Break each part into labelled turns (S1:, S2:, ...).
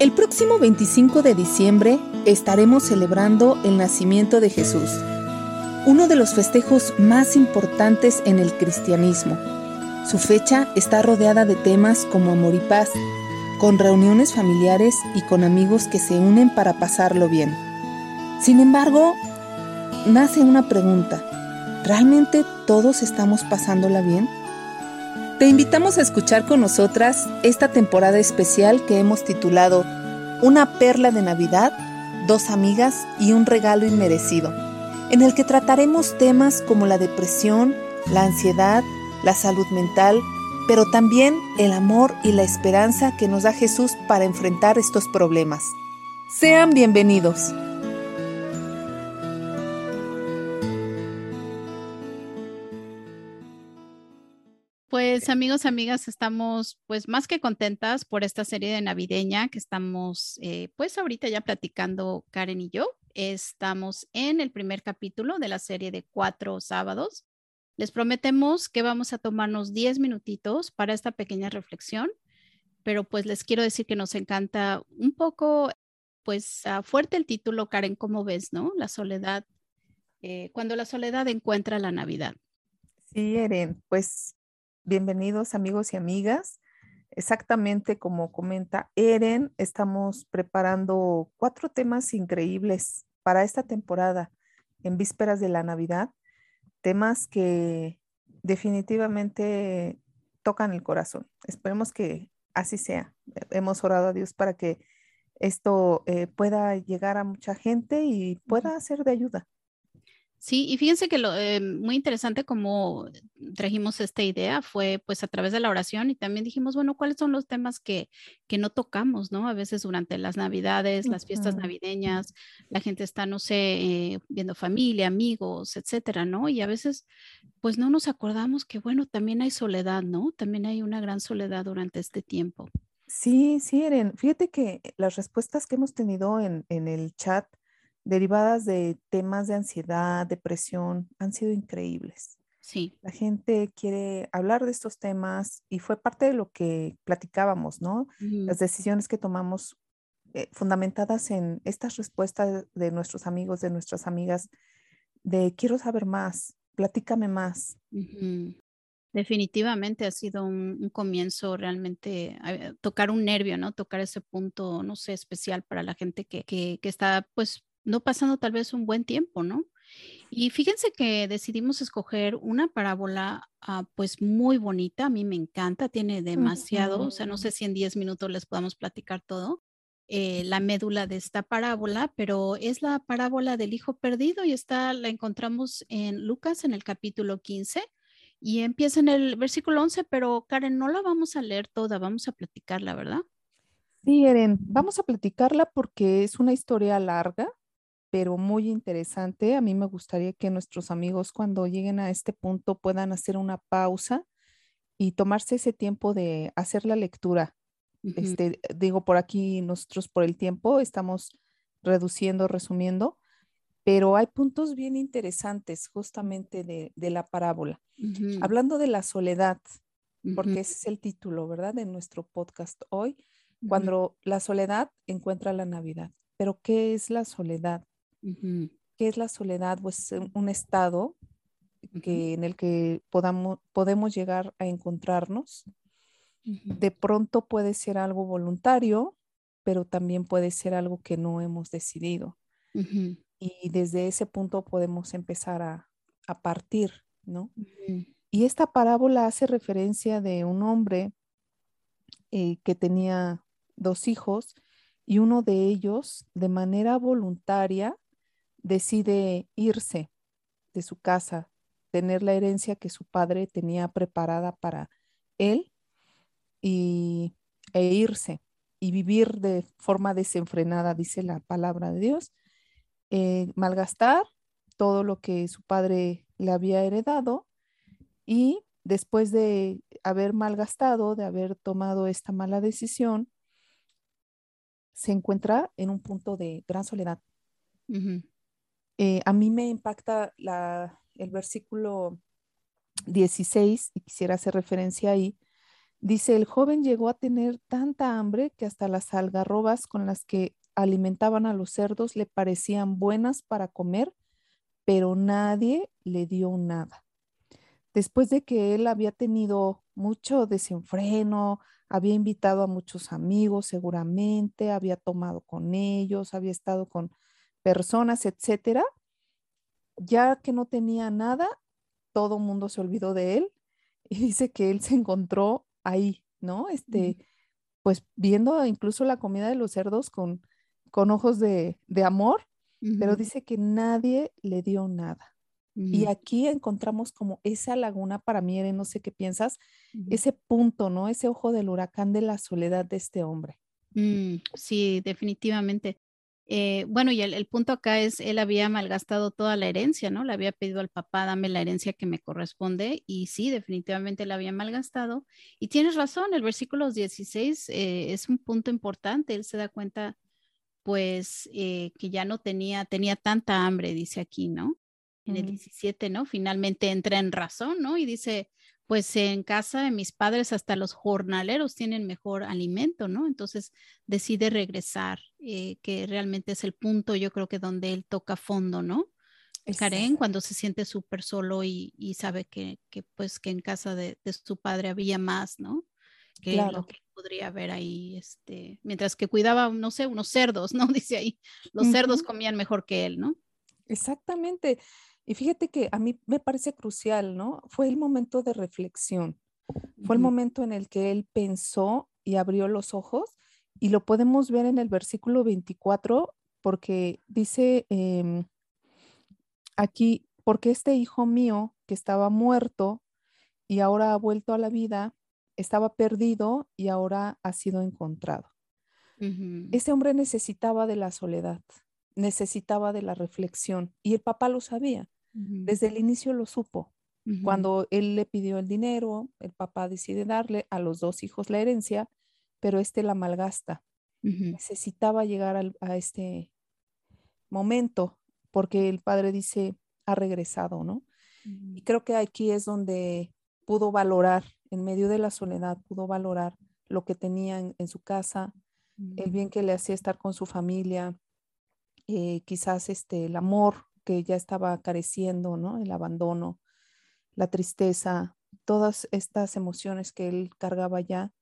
S1: El próximo 25 de diciembre estaremos celebrando el nacimiento de Jesús, uno de los festejos más importantes en el cristianismo. Su fecha está rodeada de temas como amor y paz, con reuniones familiares y con amigos que se unen para pasarlo bien. Sin embargo, nace una pregunta. ¿Realmente todos estamos pasándola bien? Te invitamos a escuchar con nosotras esta temporada especial que hemos titulado Una perla de Navidad, dos amigas y un regalo inmerecido, en el que trataremos temas como la depresión, la ansiedad, la salud mental, pero también el amor y la esperanza que nos da Jesús para enfrentar estos problemas. Sean bienvenidos.
S2: Pues amigos, amigas, estamos pues más que contentas por esta serie de navideña que estamos eh, pues ahorita ya platicando Karen y yo. Estamos en el primer capítulo de la serie de cuatro sábados. Les prometemos que vamos a tomarnos diez minutitos para esta pequeña reflexión, pero pues les quiero decir que nos encanta un poco pues uh, fuerte el título, Karen, ¿cómo ves, no? La soledad, eh, cuando la soledad encuentra la Navidad.
S1: Sí, Eren, pues Bienvenidos amigos y amigas. Exactamente como comenta Eren, estamos preparando cuatro temas increíbles para esta temporada en vísperas de la Navidad. Temas que definitivamente tocan el corazón. Esperemos que así sea. Hemos orado a Dios para que esto eh, pueda llegar a mucha gente y pueda ser de ayuda.
S2: Sí, y fíjense que lo eh, muy interesante como trajimos esta idea fue pues a través de la oración y también dijimos, bueno, ¿cuáles son los temas que, que no tocamos, ¿no? A veces durante las navidades, las fiestas navideñas, la gente está, no sé, eh, viendo familia, amigos, etcétera, ¿no? Y a veces pues no nos acordamos que, bueno, también hay soledad, ¿no? También hay una gran soledad durante este tiempo.
S1: Sí, sí, Eren. Fíjate que las respuestas que hemos tenido en, en el chat derivadas de temas de ansiedad, depresión, han sido increíbles.
S2: Sí.
S1: La gente quiere hablar de estos temas y fue parte de lo que platicábamos, ¿no? Las decisiones que tomamos eh, fundamentadas en estas respuestas de nuestros amigos, de nuestras amigas, de quiero saber más, platícame más.
S2: Definitivamente ha sido un, comienzo realmente, eh, tocar un nervio, ¿no? Tocar ese punto, no sé, especial para la gente que, que, que está pues no pasando tal vez un buen tiempo, ¿no? Y fíjense que decidimos escoger una parábola ah, pues muy bonita, a mí me encanta, tiene demasiado, o sea, no sé si en 10 minutos les podamos platicar todo, eh, la médula de esta parábola, pero es la parábola del hijo perdido y está, la encontramos en Lucas en el capítulo 15 y empieza en el versículo 11, pero Karen, no la vamos a leer toda, vamos a platicarla, ¿verdad?
S1: Sí, Eren, vamos a platicarla porque es una historia larga pero muy interesante. A mí me gustaría que nuestros amigos cuando lleguen a este punto puedan hacer una pausa y tomarse ese tiempo de hacer la lectura. este, digo, por aquí nosotros por el tiempo estamos reduciendo, resumiendo, pero hay puntos bien interesantes justamente de, la parábola. Hablando de la soledad, porque ese es el título, ¿verdad? De nuestro podcast hoy, cuando la soledad encuentra la Navidad. Pero ¿qué es la soledad? ¿Qué es la soledad? Pues un estado que, en el que podamos, podemos llegar a encontrarnos. De pronto puede ser algo voluntario, pero también puede ser algo que no hemos decidido. Y desde ese punto podemos empezar a, partir, ¿no? Y esta parábola hace referencia de un hombre eh, que tenía dos hijos y uno de ellos de manera voluntaria decide irse de su casa, tener la herencia que su padre tenía preparada para él y, e irse y vivir de forma desenfrenada, dice la palabra de Dios, eh, malgastar todo lo que su padre le había heredado y después de haber malgastado, de haber tomado esta mala decisión, se encuentra en un punto de gran soledad. Eh, a mí me impacta el versículo 16 y quisiera hacer referencia ahí. Dice, el joven llegó a tener tanta hambre que hasta las algarrobas con las que alimentaban a los cerdos le parecían buenas para comer, pero nadie le dio nada. Después de que él había tenido mucho desenfreno, había invitado a muchos amigos seguramente, había tomado con ellos, había estado con personas, etcétera, ya que no tenía nada, todo el mundo se olvidó de él y dice que él se encontró ahí, ¿no? Este, pues viendo incluso la comida de los cerdos con, con ojos de, amor, pero dice que nadie le dio nada. Y aquí encontramos como esa laguna para mí, no sé qué piensas, ese punto, ¿no? Ese ojo del huracán de la soledad de este hombre.
S2: Mm, sí, definitivamente. Eh, bueno, y el, punto acá es, él había malgastado toda la herencia, ¿no? Le había pedido al papá, dame la herencia que me corresponde, y sí, definitivamente la había malgastado. Y tienes razón, el versículo 16 eh, es un punto importante, él se da cuenta, pues, eh, que ya no tenía, tenía tanta hambre, dice aquí, ¿no? En el 17, ¿no? Finalmente entra en razón, ¿no? Y dice, pues en casa de mis padres hasta los jornaleros tienen mejor alimento, ¿no? Entonces decide regresar, eh, que realmente es el punto, yo creo que donde él toca fondo, ¿no? Karen cuando se siente súper solo y, sabe que, pues que en casa de, su padre había más, ¿no? Que lo que podría haber ahí, este, mientras que cuidaba, no sé, unos cerdos, ¿no? Dice ahí, los cerdos comían mejor que él, ¿no?
S1: Exactamente. Y fíjate que a mí me parece crucial, ¿no? Fue el momento de reflexión. Fue el momento en el que él pensó y abrió los ojos y lo podemos ver en el versículo 24 porque dice em, aquí, porque este hijo mío que estaba muerto y ahora ha vuelto a la vida, estaba perdido y ahora ha sido encontrado. Ese hombre necesitaba de la soledad, necesitaba de la reflexión y el papá lo sabía. Desde el inicio lo supo. Cuando él le pidió el dinero, el papá decide darle a los dos hijos la herencia, pero este la malgasta. Necesitaba llegar a este momento porque el padre dice, ha regresado, ¿no? Y creo que aquí es donde pudo valorar, en medio de la soledad, pudo valorar lo que tenía en, su casa, el bien que le hacía estar con su familia, eh, quizás este, el amor que ya estaba careciendo, ¿no? El abandono, la tristeza, todas estas emociones que él cargaba ya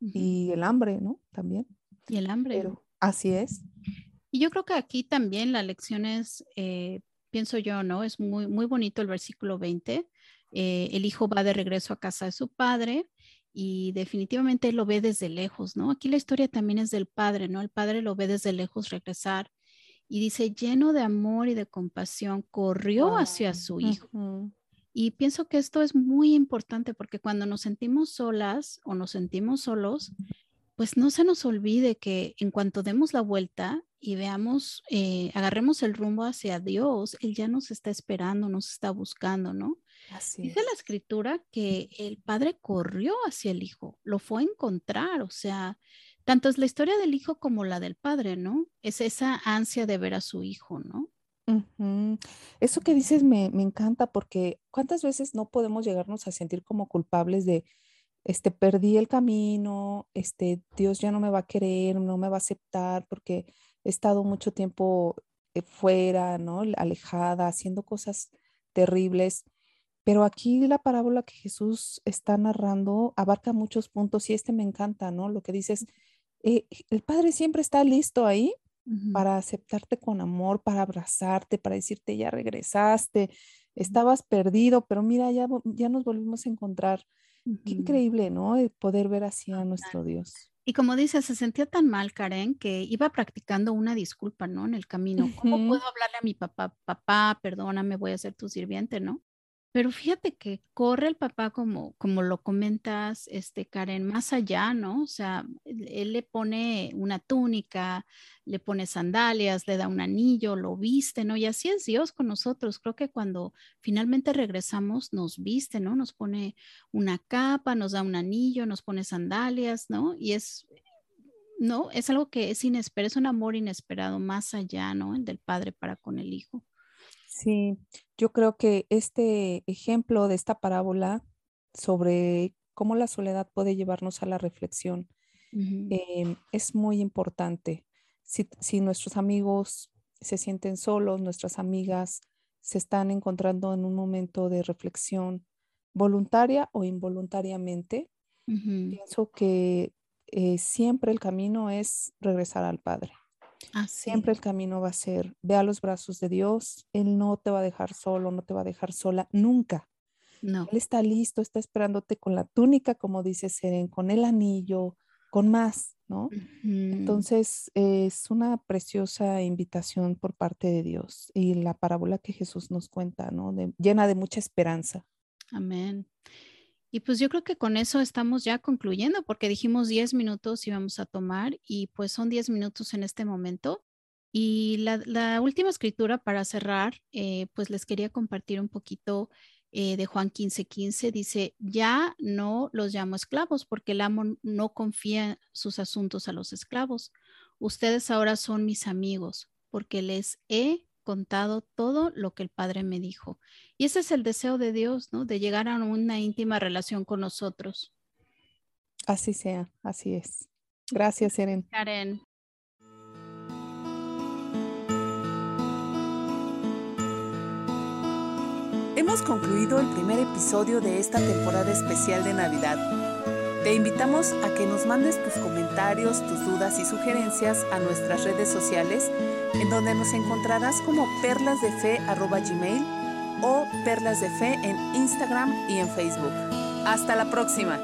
S1: y el hambre, ¿no? También.
S2: Y el hambre.
S1: así es.
S2: Y yo creo que aquí también la lección es, eh, pienso yo, ¿no? Es muy, muy bonito el versículo 20. Eh, el hijo va de regreso a casa de su padre y definitivamente él lo ve desde lejos, ¿no? Aquí la historia también es del padre, ¿no? El padre lo ve desde lejos regresar y dice, lleno de amor y de compasión, corrió hacia su hijo. Y pienso que esto es muy importante porque cuando nos sentimos solas o nos sentimos solos, pues no se nos olvide que en cuanto demos la vuelta y veamos, eh, agarremos el rumbo hacia Dios, Él ya nos está esperando, nos está buscando, ¿no? Así Dice la escritura que el padre corrió hacia el hijo, lo fue a encontrar, o sea, tanto es la historia del hijo como la del padre, ¿no? Es esa ansia de ver a su hijo, ¿no?
S1: Eso que dices me, encanta porque cuántas veces no podemos llegarnos a sentir como culpables de, este, perdí el camino, este, Dios ya no me va a querer, no me va a aceptar porque he estado mucho tiempo eh, fuera, ¿no? Alejada, haciendo cosas terribles. Pero aquí la parábola que Jesús está narrando abarca muchos puntos y este me encanta, ¿no? Lo que dices, eh, el Padre siempre está listo ahí para aceptarte con amor, para abrazarte, para decirte, ya regresaste, estabas perdido, pero mira, ya, ya nos volvimos a encontrar. Qué increíble, ¿no? El poder ver así a nuestro Dios.
S2: Y como dices, se sentía tan mal, Karen, que iba practicando una disculpa, ¿no? En el camino. ¿Cómo puedo hablarle a mi papá? Papá, perdóname, voy a ser tu sirviente, ¿no? Pero fíjate que corre el papá como, como lo comentas, este, Karen, más allá, ¿no? O sea, él le pone una túnica, le pone sandalias, le da un anillo, lo viste, ¿no? Y así es Dios con nosotros. Creo que cuando finalmente regresamos, nos viste, ¿no? Nos pone una capa, nos da un anillo, nos pone sandalias, ¿no? Y es, ¿no? Es algo que es inesperado, es un amor inesperado más allá, ¿no? El del padre para con el hijo.
S1: Sí, yo creo que este ejemplo de esta parábola sobre cómo la soledad puede llevarnos a la reflexión. Em, es muy importante. Si, si nuestros amigos se sienten solos, nuestras amigas se están encontrando en un momento de reflexión voluntaria o involuntariamente, pienso que eh, siempre el camino es regresar al Padre. Siempre el camino va a ser, ve a los brazos de Dios, Él no te va a dejar solo, no te va a dejar sola, nunca. No. Él está listo, está esperándote con la túnica, como dice Seren, con el anillo, con más, ¿no? Entonces es una preciosa invitación por parte de Dios y la parábola que Jesús nos cuenta, ¿no? llena de mucha esperanza.
S2: Amén. Y pues yo creo que con eso estamos ya concluyendo porque dijimos 10 minutos íbamos a tomar y pues son 10 minutos en este momento. Y la, última escritura para cerrar, eh, pues les quería compartir un poquito eh, de Juan 15:15. 15. Dice, ya no los llamo esclavos porque el amo no confía sus asuntos a los esclavos. Ustedes ahora son mis amigos porque les he contado todo lo que el Padre me dijo. Y ese es el deseo de Dios, ¿no? De llegar a una íntima relación con nosotros.
S1: Así sea, así es. Gracias, Eren.
S2: Karen.
S1: Hemos concluido el primer episodio de esta temporada especial de Navidad. Te invitamos a que nos mandes tus comentarios, tus dudas y sugerencias a nuestras redes sociales, en donde nos encontrarás como perlasdefe.gmail o perlas de fe en Instagram y en Facebook. Hasta la próxima.